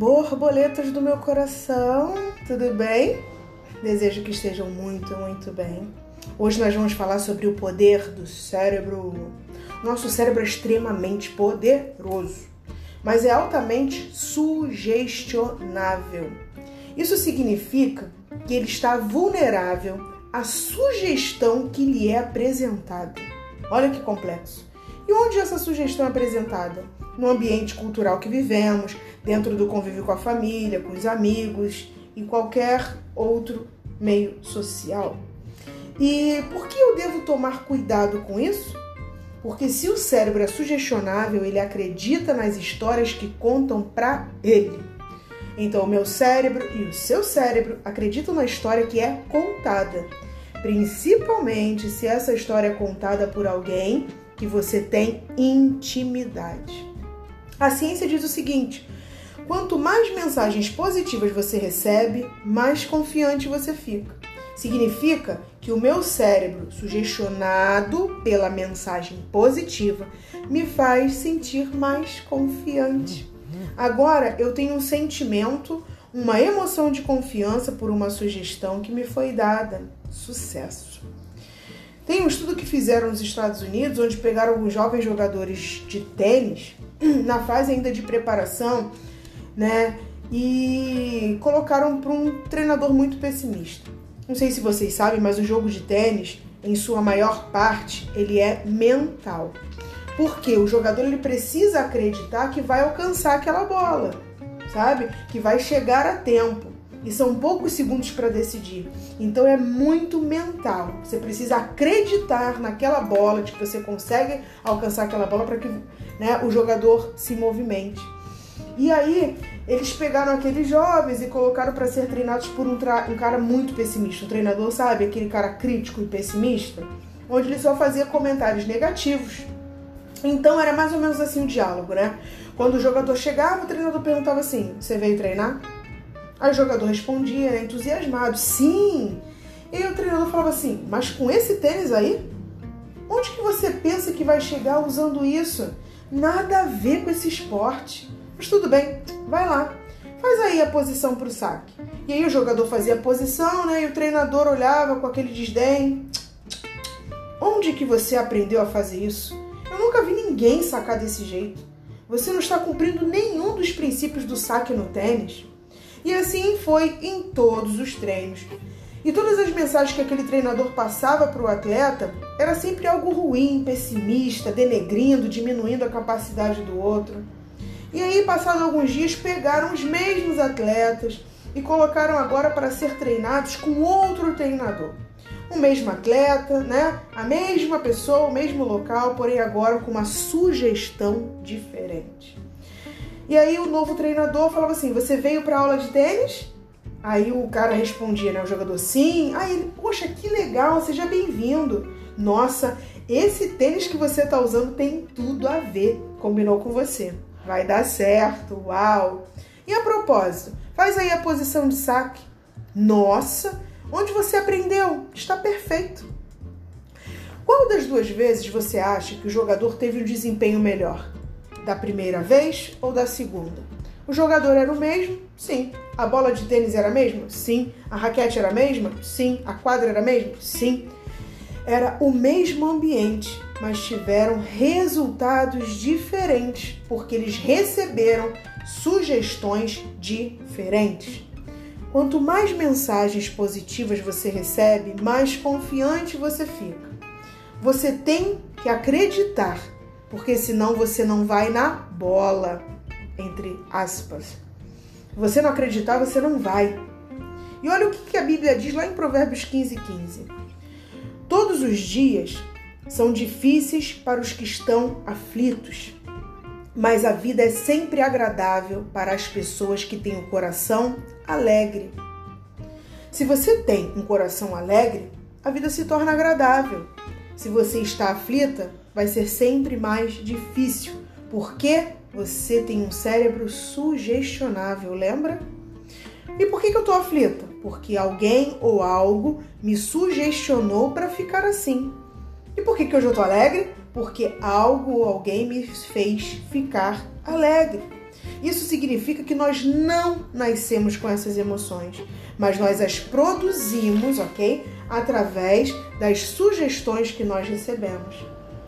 Borboletas do meu coração, tudo bem? Desejo que estejam muito, muito bem. Hoje nós vamos falar sobre o poder do cérebro. Nosso cérebro é extremamente poderoso, mas é altamente sugestionável. Isso significa que ele está vulnerável à sugestão que lhe é apresentada. Olha que complexo. E onde essa sugestão é apresentada? No ambiente cultural que vivemos, dentro do convívio com a família, com os amigos e qualquer outro meio social. E por que eu devo tomar cuidado com isso? Porque se o cérebro é sugestionável, ele acredita nas histórias que contam para ele. Então, o meu cérebro e o seu cérebro acreditam na história que é contada, principalmente se essa história é contada por alguém que você tem intimidade. A ciência diz o seguinte: quanto mais mensagens positivas você recebe, mais confiante você fica. Significa que o meu cérebro, sugestionado pela mensagem positiva, me faz sentir mais confiante. Agora eu tenho um sentimento, uma emoção de confiança por uma sugestão que me foi dada. Sucesso. Tem um estudo que fizeram nos Estados Unidos, onde pegaram alguns jovens jogadores de tênis, na fase ainda de preparação, né? E colocaram para um treinador muito pessimista. Não sei se vocês sabem, mas o jogo de tênis, em sua maior parte, ele é mental. Porque o jogador ele precisa acreditar que vai alcançar aquela bola, sabe? Que vai chegar a tempo e são poucos segundos para decidir. Então é muito mental. Você precisa acreditar naquela bola, de que você consegue alcançar aquela bola para que né, o jogador se movimente. E aí eles pegaram aqueles jovens e colocaram para ser treinados por um, um, cara muito pessimista. O treinador sabe aquele cara crítico e pessimista, onde ele só fazia comentários negativos. Então era mais ou menos assim o diálogo, né? Quando o jogador chegava, o treinador perguntava assim: "Você veio treinar?" Aí o jogador respondia, entusiasmado, sim. E o treinador falava assim, mas com esse tênis aí? Onde que você pensa que vai chegar usando isso? Nada a ver com esse esporte. Mas tudo bem, vai lá. Faz aí a posição para o saque. E aí o jogador fazia a posição, né? E o treinador olhava com aquele desdém. Onde que você aprendeu a fazer isso? Eu nunca vi ninguém sacar desse jeito. Você não está cumprindo nenhum dos princípios do saque no tênis. E assim foi em todos os treinos. E todas as mensagens que aquele treinador passava para o atleta era sempre algo ruim, pessimista, denegrindo, diminuindo a capacidade do outro. E aí, passados alguns dias, pegaram os mesmos atletas e colocaram agora para ser treinados com outro treinador. O mesmo atleta, né? A mesma pessoa, o mesmo local, porém agora com uma sugestão diferente. E aí o novo treinador falava assim: Você veio para aula de tênis? Aí o cara respondia, né? O jogador, sim. Aí ele, poxa, que legal, seja bem-vindo. Nossa, esse tênis que você tá usando tem tudo a ver. Combinou com você. Vai dar certo, uau. E a propósito, faz aí a posição de saque. Nossa, onde você aprendeu? Está perfeito. Qual das duas vezes você acha que o jogador teve um desempenho melhor? Da primeira vez ou da segunda? O jogador era o mesmo? Sim. A bola de tênis era a mesma? Sim. A raquete era a mesma? Sim. A quadra era a mesma? Sim. Era o mesmo ambiente, mas tiveram resultados diferentes porque eles receberam sugestões diferentes. Quanto mais mensagens positivas você recebe, mais confiante você fica. Você tem que acreditar porque senão você não vai na bola, entre aspas. Você não acreditar, você não vai. E olha o que a Bíblia diz lá em Provérbios 15, 15. Todos os dias são difíceis para os que estão aflitos, mas a vida é sempre agradável para as pessoas que têm o coração alegre. Se você tem um coração alegre, a vida se torna agradável. Se você está aflita, vai ser sempre mais difícil, porque você tem um cérebro sugestionável, lembra? E por que, que eu tô aflita? Porque alguém ou algo me sugestionou para ficar assim. E por que, que hoje eu tô alegre? Porque algo ou alguém me fez ficar alegre. Isso significa que nós não nascemos com essas emoções, mas nós as produzimos, ok? Através das sugestões que nós recebemos.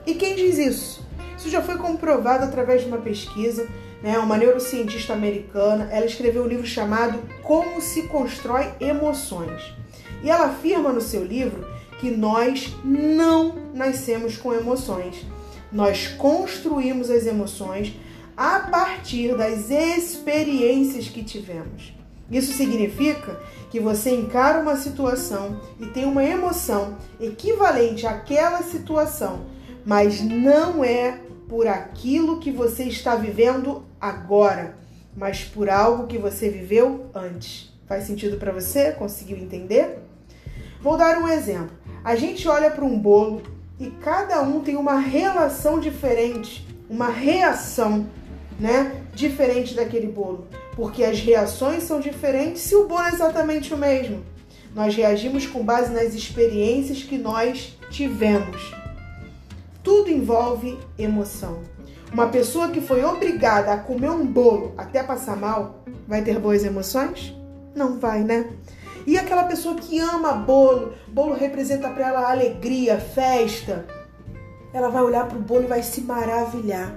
E quem diz isso? Isso já foi comprovado através de uma pesquisa. Né? Uma neurocientista americana, ela escreveu um livro chamado Como se constrói emoções. E ela afirma no seu livro que nós não nascemos com emoções. Nós construímos as emoções a partir das experiências que tivemos. Isso significa que você encara uma situação e tem uma emoção equivalente àquela situação, mas não é por aquilo que você está vivendo agora, mas por algo que você viveu antes. Faz sentido para você? Conseguiu entender? Vou dar um exemplo. A gente olha para um bolo e cada um tem uma relação diferente, uma reação, né, diferente daquele bolo, porque as reações são diferentes se o bolo é exatamente o mesmo. Nós reagimos com base nas experiências que nós tivemos. Tudo envolve emoção. Uma pessoa que foi obrigada a comer um bolo até passar mal, vai ter boas emoções? Não vai, né? E aquela pessoa que ama bolo, bolo representa para ela alegria, festa, ela vai olhar para o bolo e vai se maravilhar.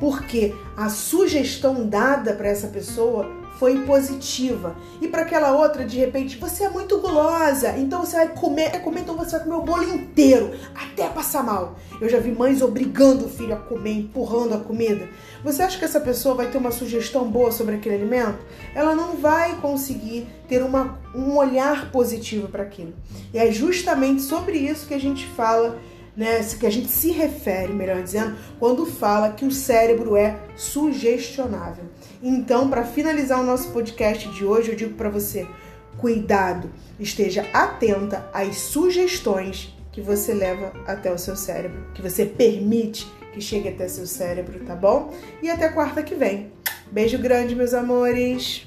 Porque a sugestão dada para essa pessoa foi positiva. E para aquela outra, de repente, você é muito gulosa, então você vai comer, é comer, então você vai comer o bolo inteiro, até passar mal. Eu já vi mães obrigando o filho a comer, empurrando a comida. Você acha que essa pessoa vai ter uma sugestão boa sobre aquele alimento? Ela não vai conseguir ter uma, um olhar positivo para aquilo. E é justamente sobre isso que a gente fala né, que a gente se refere, melhor dizendo, quando fala que o cérebro é sugestionável. Então, para finalizar o nosso podcast de hoje, eu digo para você: cuidado, esteja atenta às sugestões que você leva até o seu cérebro, que você permite que chegue até seu cérebro, tá bom? E até quarta que vem. Beijo grande, meus amores.